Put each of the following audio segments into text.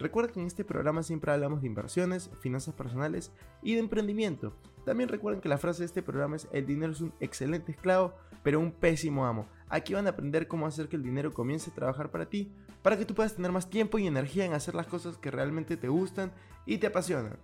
Recuerda que en este programa siempre hablamos de inversiones, finanzas personales y de emprendimiento. También recuerden que la frase de este programa es el dinero es un excelente esclavo, pero un pésimo amo. Aquí van a aprender cómo hacer que el dinero comience a trabajar para ti, para que tú puedas tener más tiempo y energía en hacer las cosas que realmente te gustan y te apasionan.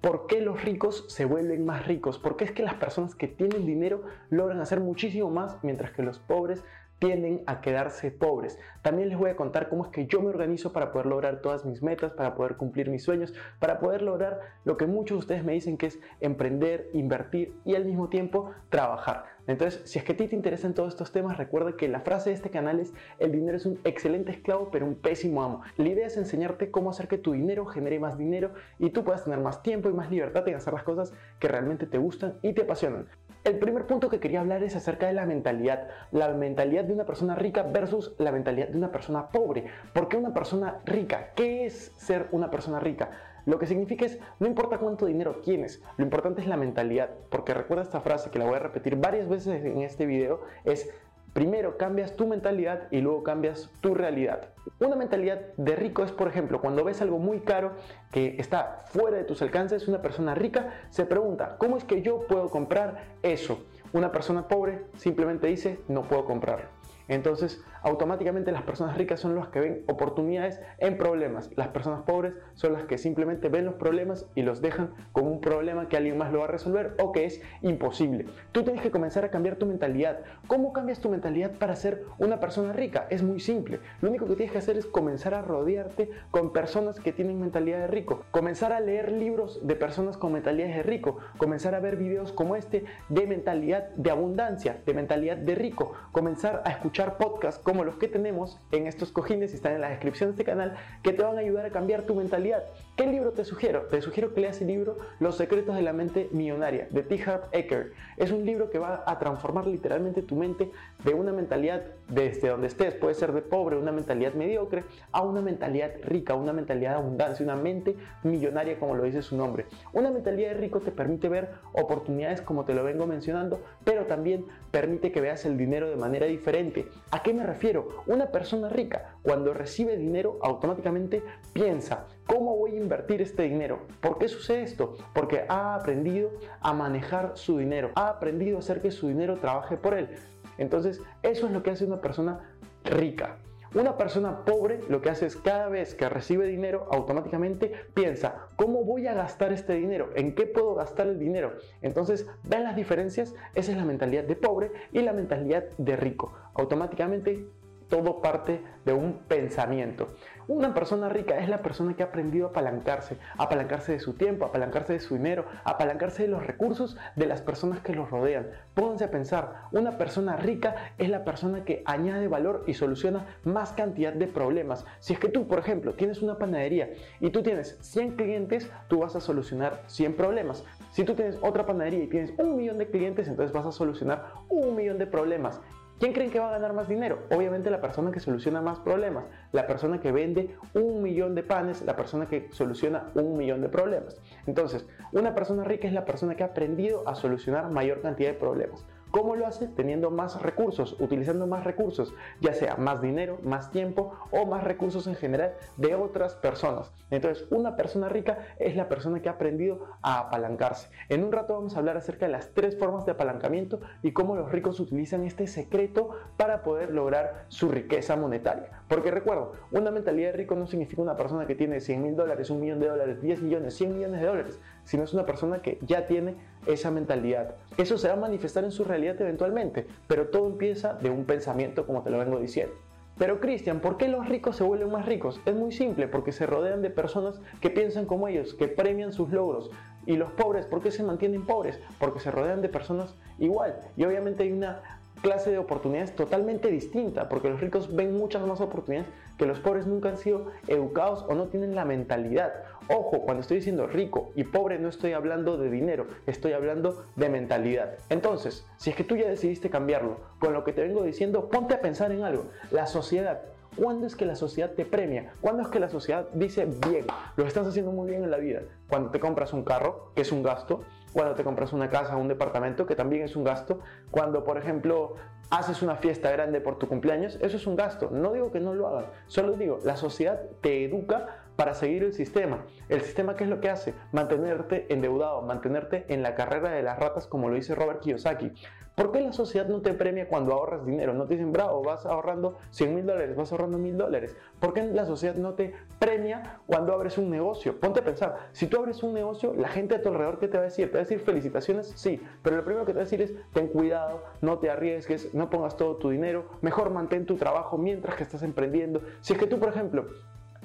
¿Por qué los ricos se vuelven más ricos? Porque es que las personas que tienen dinero logran hacer muchísimo más, mientras que los pobres tienden a quedarse pobres. También les voy a contar cómo es que yo me organizo para poder lograr todas mis metas, para poder cumplir mis sueños, para poder lograr lo que muchos de ustedes me dicen que es emprender, invertir y al mismo tiempo trabajar. Entonces, si es que a ti te interesan todos estos temas, recuerda que la frase de este canal es el dinero es un excelente esclavo pero un pésimo amo. La idea es enseñarte cómo hacer que tu dinero genere más dinero y tú puedas tener más tiempo y más libertad en hacer las cosas que realmente te gustan y te apasionan. El primer punto que quería hablar es acerca de la mentalidad. La mentalidad de una persona rica versus la mentalidad de una persona pobre. ¿Por qué una persona rica? ¿Qué es ser una persona rica? Lo que significa es, no importa cuánto dinero tienes, lo importante es la mentalidad. Porque recuerda esta frase que la voy a repetir varias veces en este video, es Primero cambias tu mentalidad y luego cambias tu realidad. Una mentalidad de rico es, por ejemplo, cuando ves algo muy caro que está fuera de tus alcances, una persona rica se pregunta, ¿cómo es que yo puedo comprar eso? Una persona pobre simplemente dice, no puedo comprarlo. Entonces, automáticamente las personas ricas son las que ven oportunidades en problemas. Las personas pobres son las que simplemente ven los problemas y los dejan como un problema que alguien más lo va a resolver o que es imposible. Tú tienes que comenzar a cambiar tu mentalidad. ¿Cómo cambias tu mentalidad para ser una persona rica? Es muy simple. Lo único que tienes que hacer es comenzar a rodearte con personas que tienen mentalidad de rico. Comenzar a leer libros de personas con mentalidades de rico. Comenzar a ver videos como este de mentalidad de abundancia, de mentalidad de rico. Comenzar a escuchar podcasts como los que tenemos en estos cojines y están en la descripción de este canal que te van a ayudar a cambiar tu mentalidad. ¿Qué libro te sugiero? Te sugiero que leas el libro Los secretos de la mente millonaria de T. Harv Eker. Es un libro que va a transformar literalmente tu mente de una mentalidad desde donde estés, puede ser de pobre, una mentalidad mediocre, a una mentalidad rica, una mentalidad de abundancia, una mente millonaria como lo dice su nombre. Una mentalidad de rico te permite ver oportunidades como te lo vengo mencionando, pero también permite que veas el dinero de manera diferente ¿A qué me refiero? Una persona rica cuando recibe dinero automáticamente piensa, ¿cómo voy a invertir este dinero? ¿Por qué sucede esto? Porque ha aprendido a manejar su dinero, ha aprendido a hacer que su dinero trabaje por él. Entonces, eso es lo que hace una persona rica. Una persona pobre lo que hace es cada vez que recibe dinero automáticamente piensa, ¿cómo voy a gastar este dinero? ¿En qué puedo gastar el dinero? Entonces, ¿ven las diferencias? Esa es la mentalidad de pobre y la mentalidad de rico. Automáticamente todo parte de un pensamiento. Una persona rica es la persona que ha aprendido a apalancarse, apalancarse de su tiempo, apalancarse de su dinero, apalancarse de los recursos de las personas que los rodean. Pónganse a pensar, una persona rica es la persona que añade valor y soluciona más cantidad de problemas. Si es que tú, por ejemplo, tienes una panadería y tú tienes 100 clientes, tú vas a solucionar 100 problemas. Si tú tienes otra panadería y tienes un millón de clientes, entonces vas a solucionar un millón de problemas. ¿Quién creen que va a ganar más dinero? Obviamente la persona que soluciona más problemas, la persona que vende un millón de panes, la persona que soluciona un millón de problemas. Entonces, una persona rica es la persona que ha aprendido a solucionar mayor cantidad de problemas. ¿Cómo lo hace? Teniendo más recursos, utilizando más recursos, ya sea más dinero, más tiempo o más recursos en general de otras personas. Entonces, una persona rica es la persona que ha aprendido a apalancarse. En un rato vamos a hablar acerca de las tres formas de apalancamiento y cómo los ricos utilizan este secreto para poder lograr su riqueza monetaria. Porque recuerdo, una mentalidad de rico no significa una persona que tiene 100 mil dólares, un millón de dólares, 10 millones, 100 millones de dólares, sino es una persona que ya tiene esa mentalidad. Eso se va a manifestar en su realidad eventualmente, pero todo empieza de un pensamiento como te lo vengo diciendo. Pero Cristian, ¿por qué los ricos se vuelven más ricos? Es muy simple, porque se rodean de personas que piensan como ellos, que premian sus logros. Y los pobres, ¿por qué se mantienen pobres? Porque se rodean de personas igual. Y obviamente hay una clase de oportunidades totalmente distinta, porque los ricos ven muchas más oportunidades que los pobres nunca han sido educados o no tienen la mentalidad. Ojo, cuando estoy diciendo rico y pobre no estoy hablando de dinero, estoy hablando de mentalidad. Entonces, si es que tú ya decidiste cambiarlo, con lo que te vengo diciendo, ponte a pensar en algo. La sociedad ¿Cuándo es que la sociedad te premia? ¿Cuándo es que la sociedad dice, bien, lo estás haciendo muy bien en la vida? Cuando te compras un carro, que es un gasto, cuando te compras una casa o un departamento, que también es un gasto, cuando, por ejemplo, haces una fiesta grande por tu cumpleaños, eso es un gasto. No digo que no lo hagan, solo digo, la sociedad te educa para seguir el sistema. El sistema, ¿qué es lo que hace? Mantenerte endeudado, mantenerte en la carrera de las ratas, como lo dice Robert Kiyosaki. ¿Por qué la sociedad no te premia cuando ahorras dinero? No te dicen, bravo, vas ahorrando 100 mil dólares, vas ahorrando mil dólares. ¿Por qué la sociedad no te premia cuando abres un negocio? Ponte a pensar, si tú abres un negocio, la gente a tu alrededor, ¿qué te va a decir? ¿Te va a decir felicitaciones? Sí, pero lo primero que te va a decir es, ten cuidado, no te arriesgues, no pongas todo tu dinero, mejor mantén tu trabajo mientras que estás emprendiendo. Si es que tú, por ejemplo,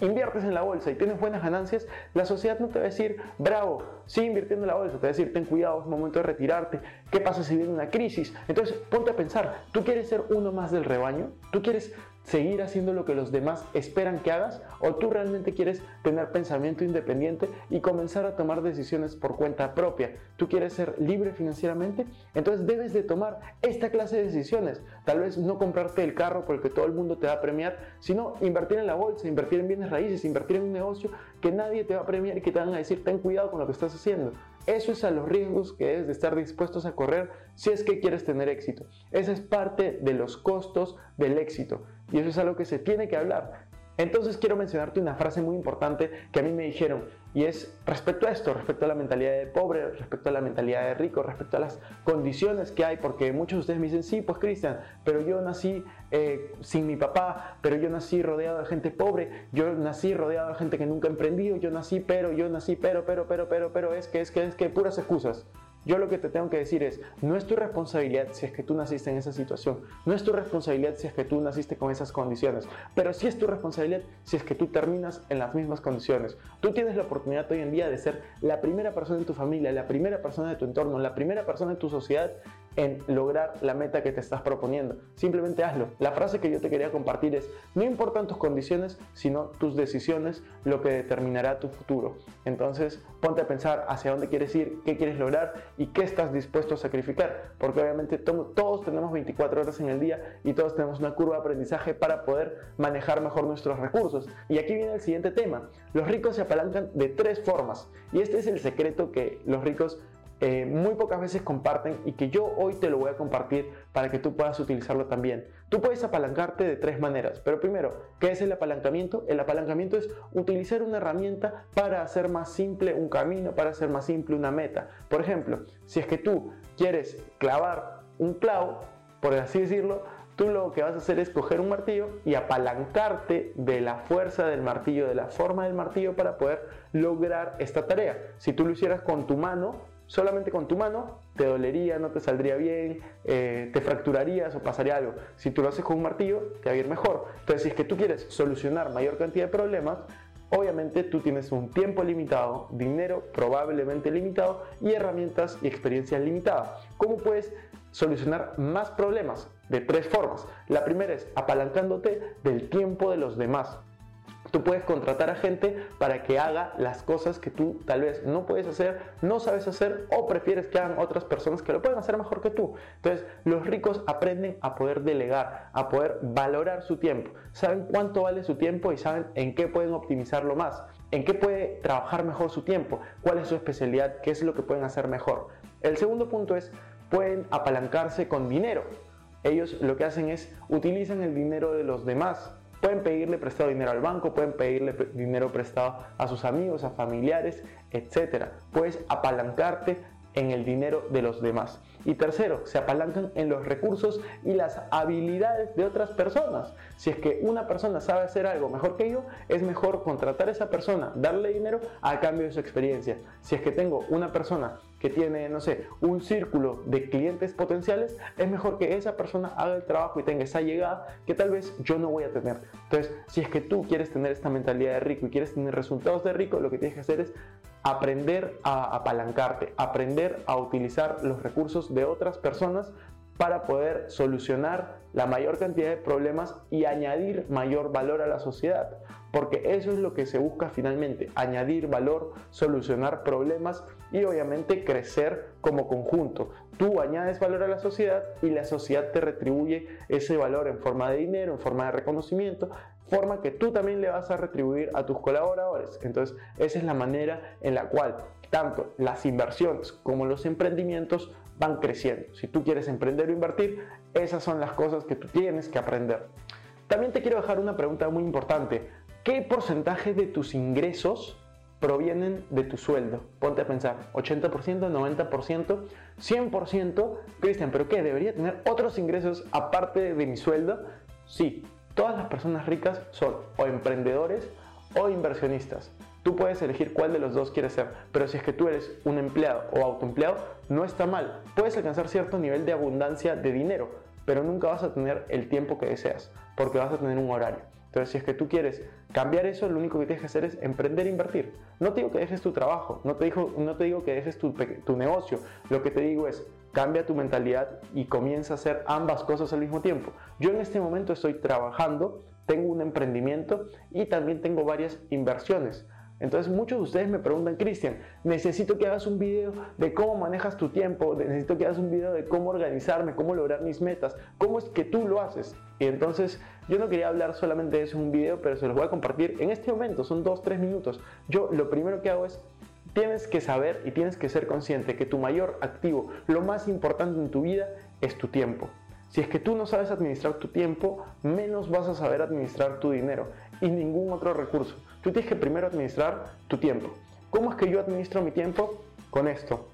inviertes en la bolsa y tienes buenas ganancias, la sociedad no te va a decir, bravo, sigue invirtiendo en la bolsa, te va a decir, ten cuidado, es momento de retirarte, ¿qué pasa si viene una crisis? Entonces, ponte a pensar, ¿tú quieres ser uno más del rebaño? ¿Tú quieres seguir haciendo lo que los demás esperan que hagas o tú realmente quieres tener pensamiento independiente y comenzar a tomar decisiones por cuenta propia. Tú quieres ser libre financieramente, entonces debes de tomar esta clase de decisiones. Tal vez no comprarte el carro por el que todo el mundo te va a premiar, sino invertir en la bolsa, invertir en bienes raíces, invertir en un negocio que nadie te va a premiar y que te van a decir ten cuidado con lo que estás haciendo. Eso es a los riesgos que debes de estar dispuestos a correr si es que quieres tener éxito. Esa es parte de los costos del éxito. Y eso es algo que se tiene que hablar. Entonces quiero mencionarte una frase muy importante que a mí me dijeron y es respecto a esto, respecto a la mentalidad de pobre, respecto a la mentalidad de rico, respecto a las condiciones que hay, porque muchos de ustedes me dicen, sí, pues Cristian, pero yo nací eh, sin mi papá, pero yo nací rodeado de gente pobre, yo nací rodeado de gente que nunca emprendido, yo nací, pero, yo nací, pero, pero, pero, pero, pero, es que, es que, es que, puras excusas. Yo lo que te tengo que decir es, no es tu responsabilidad si es que tú naciste en esa situación, no es tu responsabilidad si es que tú naciste con esas condiciones, pero sí es tu responsabilidad si es que tú terminas en las mismas condiciones. Tú tienes la oportunidad hoy en día de ser la primera persona en tu familia, la primera persona de tu entorno, la primera persona en tu sociedad en lograr la meta que te estás proponiendo. Simplemente hazlo. La frase que yo te quería compartir es, no importan tus condiciones, sino tus decisiones, lo que determinará tu futuro. Entonces, ponte a pensar hacia dónde quieres ir, qué quieres lograr y qué estás dispuesto a sacrificar. Porque obviamente todos tenemos 24 horas en el día y todos tenemos una curva de aprendizaje para poder manejar mejor nuestros recursos. Y aquí viene el siguiente tema. Los ricos se apalancan de tres formas. Y este es el secreto que los ricos eh, muy pocas veces comparten y que yo hoy te lo voy a compartir para que tú puedas utilizarlo también. Tú puedes apalancarte de tres maneras, pero primero, ¿qué es el apalancamiento? El apalancamiento es utilizar una herramienta para hacer más simple un camino, para hacer más simple una meta. Por ejemplo, si es que tú quieres clavar un clavo, por así decirlo, tú lo que vas a hacer es coger un martillo y apalancarte de la fuerza del martillo, de la forma del martillo para poder lograr esta tarea. Si tú lo hicieras con tu mano, solamente con tu mano te dolería, no te saldría bien, eh, te fracturarías o pasaría algo. Si tú lo haces con un martillo, te va a ir mejor. Entonces, si es que tú quieres solucionar mayor cantidad de problemas, obviamente tú tienes un tiempo limitado, dinero probablemente limitado y herramientas y experiencias limitadas. ¿Cómo puedes solucionar más problemas? De tres formas. La primera es apalancándote del tiempo de los demás. Tú puedes contratar a gente para que haga las cosas que tú tal vez no puedes hacer, no sabes hacer o prefieres que hagan otras personas que lo pueden hacer mejor que tú. Entonces, los ricos aprenden a poder delegar, a poder valorar su tiempo. Saben cuánto vale su tiempo y saben en qué pueden optimizarlo más, en qué puede trabajar mejor su tiempo, cuál es su especialidad, qué es lo que pueden hacer mejor. El segundo punto es, pueden apalancarse con dinero. Ellos lo que hacen es utilizan el dinero de los demás Pueden pedirle prestado dinero al banco, pueden pedirle dinero prestado a sus amigos, a familiares, etc. Puedes apalancarte en el dinero de los demás. Y tercero, se apalancan en los recursos y las habilidades de otras personas. Si es que una persona sabe hacer algo mejor que yo, es mejor contratar a esa persona, darle dinero a cambio de su experiencia. Si es que tengo una persona que tiene, no sé, un círculo de clientes potenciales, es mejor que esa persona haga el trabajo y tenga esa llegada que tal vez yo no voy a tener. Entonces, si es que tú quieres tener esta mentalidad de rico y quieres tener resultados de rico, lo que tienes que hacer es aprender a apalancarte, aprender a utilizar los recursos de otras personas para poder solucionar la mayor cantidad de problemas y añadir mayor valor a la sociedad. Porque eso es lo que se busca finalmente, añadir valor, solucionar problemas y obviamente crecer como conjunto. Tú añades valor a la sociedad y la sociedad te retribuye ese valor en forma de dinero, en forma de reconocimiento, forma que tú también le vas a retribuir a tus colaboradores. Entonces, esa es la manera en la cual tanto las inversiones como los emprendimientos van creciendo. Si tú quieres emprender o invertir, esas son las cosas que tú tienes que aprender. También te quiero dejar una pregunta muy importante. ¿Qué porcentaje de tus ingresos provienen de tu sueldo? Ponte a pensar, 80%, 90%, 100%. Cristian, ¿pero qué? ¿Debería tener otros ingresos aparte de mi sueldo? Sí, todas las personas ricas son o emprendedores o inversionistas. Tú puedes elegir cuál de los dos quieres ser, pero si es que tú eres un empleado o autoempleado, no está mal. Puedes alcanzar cierto nivel de abundancia de dinero, pero nunca vas a tener el tiempo que deseas, porque vas a tener un horario. Entonces, si es que tú quieres cambiar eso, lo único que tienes que hacer es emprender e invertir. No te digo que dejes tu trabajo, no te, digo, no te digo que dejes tu, tu negocio. Lo que te digo es, cambia tu mentalidad y comienza a hacer ambas cosas al mismo tiempo. Yo en este momento estoy trabajando, tengo un emprendimiento y también tengo varias inversiones. Entonces muchos de ustedes me preguntan, Cristian, necesito que hagas un video de cómo manejas tu tiempo, necesito que hagas un video de cómo organizarme, cómo lograr mis metas, cómo es que tú lo haces. Y entonces yo no quería hablar solamente de eso en un video, pero se los voy a compartir en este momento, son dos, tres minutos. Yo lo primero que hago es, tienes que saber y tienes que ser consciente que tu mayor activo, lo más importante en tu vida es tu tiempo. Si es que tú no sabes administrar tu tiempo, menos vas a saber administrar tu dinero y ningún otro recurso. Tú tienes que primero administrar tu tiempo. ¿Cómo es que yo administro mi tiempo? Con esto.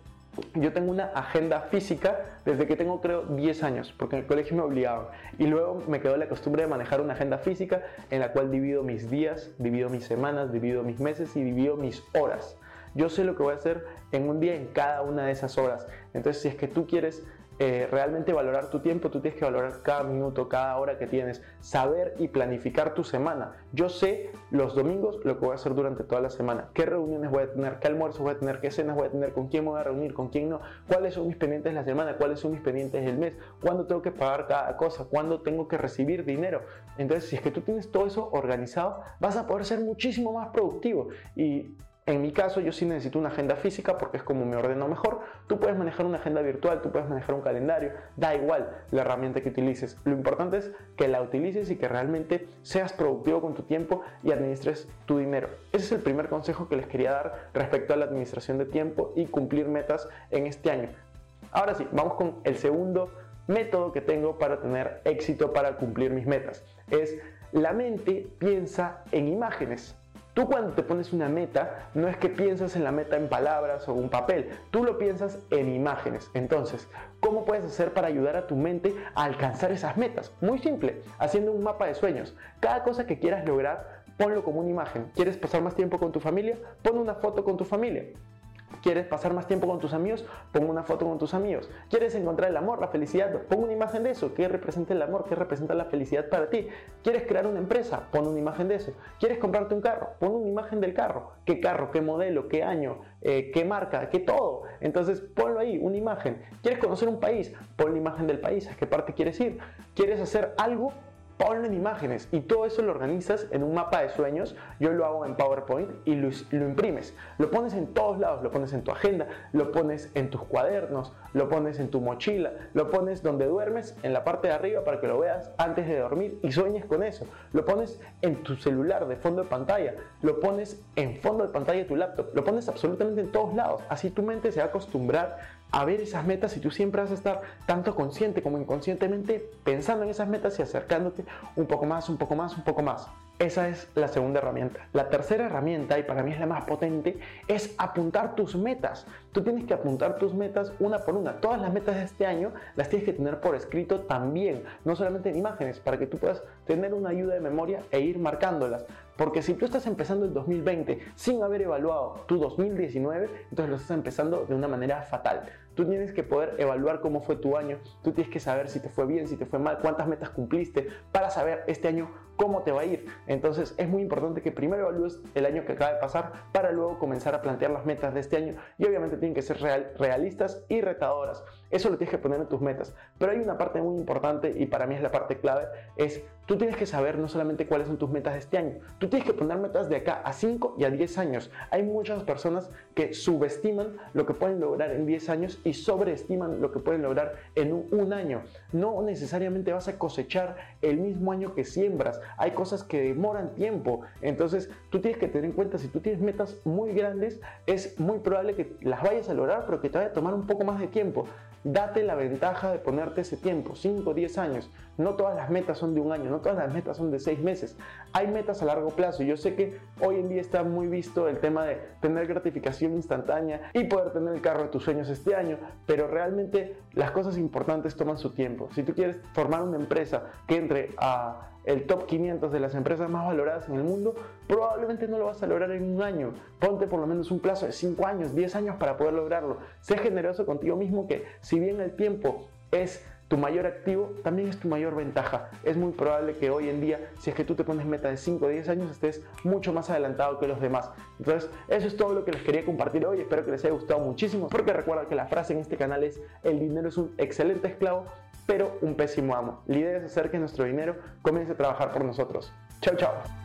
Yo tengo una agenda física desde que tengo creo 10 años, porque en el colegio me obligaban. Y luego me quedó la costumbre de manejar una agenda física en la cual divido mis días, divido mis semanas, divido mis meses y divido mis horas. Yo sé lo que voy a hacer en un día en cada una de esas horas. Entonces, si es que tú quieres eh, realmente valorar tu tiempo, tú tienes que valorar cada minuto, cada hora que tienes, saber y planificar tu semana. Yo sé los domingos lo que voy a hacer durante toda la semana, qué reuniones voy a tener, qué almuerzos voy a tener, qué cenas voy a tener, con quién me voy a reunir, con quién no, cuáles son mis pendientes de la semana, cuáles son mis pendientes del mes, cuándo tengo que pagar cada cosa, cuándo tengo que recibir dinero. Entonces, si es que tú tienes todo eso organizado, vas a poder ser muchísimo más productivo y en mi caso, yo sí necesito una agenda física porque es como me ordeno mejor. Tú puedes manejar una agenda virtual, tú puedes manejar un calendario, da igual la herramienta que utilices. Lo importante es que la utilices y que realmente seas productivo con tu tiempo y administres tu dinero. Ese es el primer consejo que les quería dar respecto a la administración de tiempo y cumplir metas en este año. Ahora sí, vamos con el segundo método que tengo para tener éxito para cumplir mis metas. Es la mente piensa en imágenes. Tú cuando te pones una meta, no es que piensas en la meta en palabras o un papel, tú lo piensas en imágenes. Entonces, ¿cómo puedes hacer para ayudar a tu mente a alcanzar esas metas? Muy simple, haciendo un mapa de sueños. Cada cosa que quieras lograr, ponlo como una imagen. ¿Quieres pasar más tiempo con tu familia? Pon una foto con tu familia. ¿Quieres pasar más tiempo con tus amigos? Pon una foto con tus amigos. ¿Quieres encontrar el amor, la felicidad? Pon una imagen de eso. ¿Qué representa el amor? ¿Qué representa la felicidad para ti? ¿Quieres crear una empresa? Pon una imagen de eso. ¿Quieres comprarte un carro? Pon una imagen del carro. ¿Qué carro? ¿Qué modelo? ¿Qué año? Eh, ¿Qué marca? ¿Qué todo? Entonces ponlo ahí, una imagen. ¿Quieres conocer un país? Pon la imagen del país. ¿A qué parte quieres ir? ¿Quieres hacer algo? Ponlo en imágenes y todo eso lo organizas en un mapa de sueños. Yo lo hago en PowerPoint y lo, imprimes. Lo pones en todos lados, lo pones en tu agenda, lo pones en tus cuadernos, lo pones en tu mochila, lo pones donde duermes, en la parte de arriba para que lo veas antes de dormir y sueñes con eso. Lo pones en tu celular de fondo de pantalla, lo pones en fondo de pantalla de tu laptop, lo pones absolutamente en todos lados. Así tu mente se va a acostumbrar a ver esas metas y tú siempre vas a estar tanto consciente como inconscientemente pensando en esas metas y acercándote un poco más, un poco más, un poco más. Esa es la segunda herramienta. La tercera herramienta, y para mí es la más potente, es apuntar tus metas. Tú tienes que apuntar tus metas una por una. Todas las metas de este año las tienes que tener por escrito también, no solamente en imágenes, para que tú puedas tener una ayuda de memoria e ir marcándolas. Porque si tú estás empezando el 2020 sin haber evaluado tu 2019, entonces lo estás empezando de una manera fatal. tú tienes que poder evaluar cómo fue tu año, tú tienes que saber si te fue bien, si te fue mal, cuántas metas cumpliste, para saber este año cómo te va a ir. Entonces es muy importante que primero evalúes el año que acaba de pasar para luego comenzar a plantear las metas de este año y obviamente tienen que ser real, realistas y retadoras. Eso lo tienes que poner en tus metas. Pero hay una parte muy importante y para mí es la parte clave, es tú tienes que saber no solamente cuáles son tus metas este año, tú tienes que poner metas de acá a 5 y a 10 años. Hay muchas personas que subestiman lo que pueden lograr en 10 años y sobreestiman lo que pueden lograr en un, un año. No necesariamente vas a cosechar el mismo año que siembras hay cosas que demoran tiempo. Entonces tú tienes que tener en cuenta, si tú tienes metas muy grandes, es muy probable que las vayas a lograr, pero que te vaya a tomar un poco más de tiempo. Date la ventaja de ponerte ese tiempo, 5 o 10 años. No todas las metas son de un año, no todas las metas son de 6 meses. Hay metas a largo plazo. Yo sé que hoy en día está muy visto el tema de tener gratificación instantánea y poder tener el carro de tus sueños este año, pero realmente las cosas importantes toman su tiempo. Si tú quieres formar una empresa que entre a el top 500 de las empresas más valoradas en el mundo, probablemente no lo vas a lograr en un año. Ponte por lo menos un plazo de 5 años, 10 años para poder lograrlo. Sé generoso contigo mismo que si bien el tiempo es tu mayor activo, también es tu mayor ventaja. Es muy probable que hoy en día, si es que tú te pones meta de 5 o 10 años, estés mucho más adelantado que los demás. Entonces, eso es todo lo que les quería compartir hoy. Espero que les haya gustado muchísimo, porque recuerda que la frase en este canal es, el dinero es un excelente esclavo, pero un pésimo amo. La idea es hacer que nuestro dinero comience a trabajar por nosotros. Chao, chao.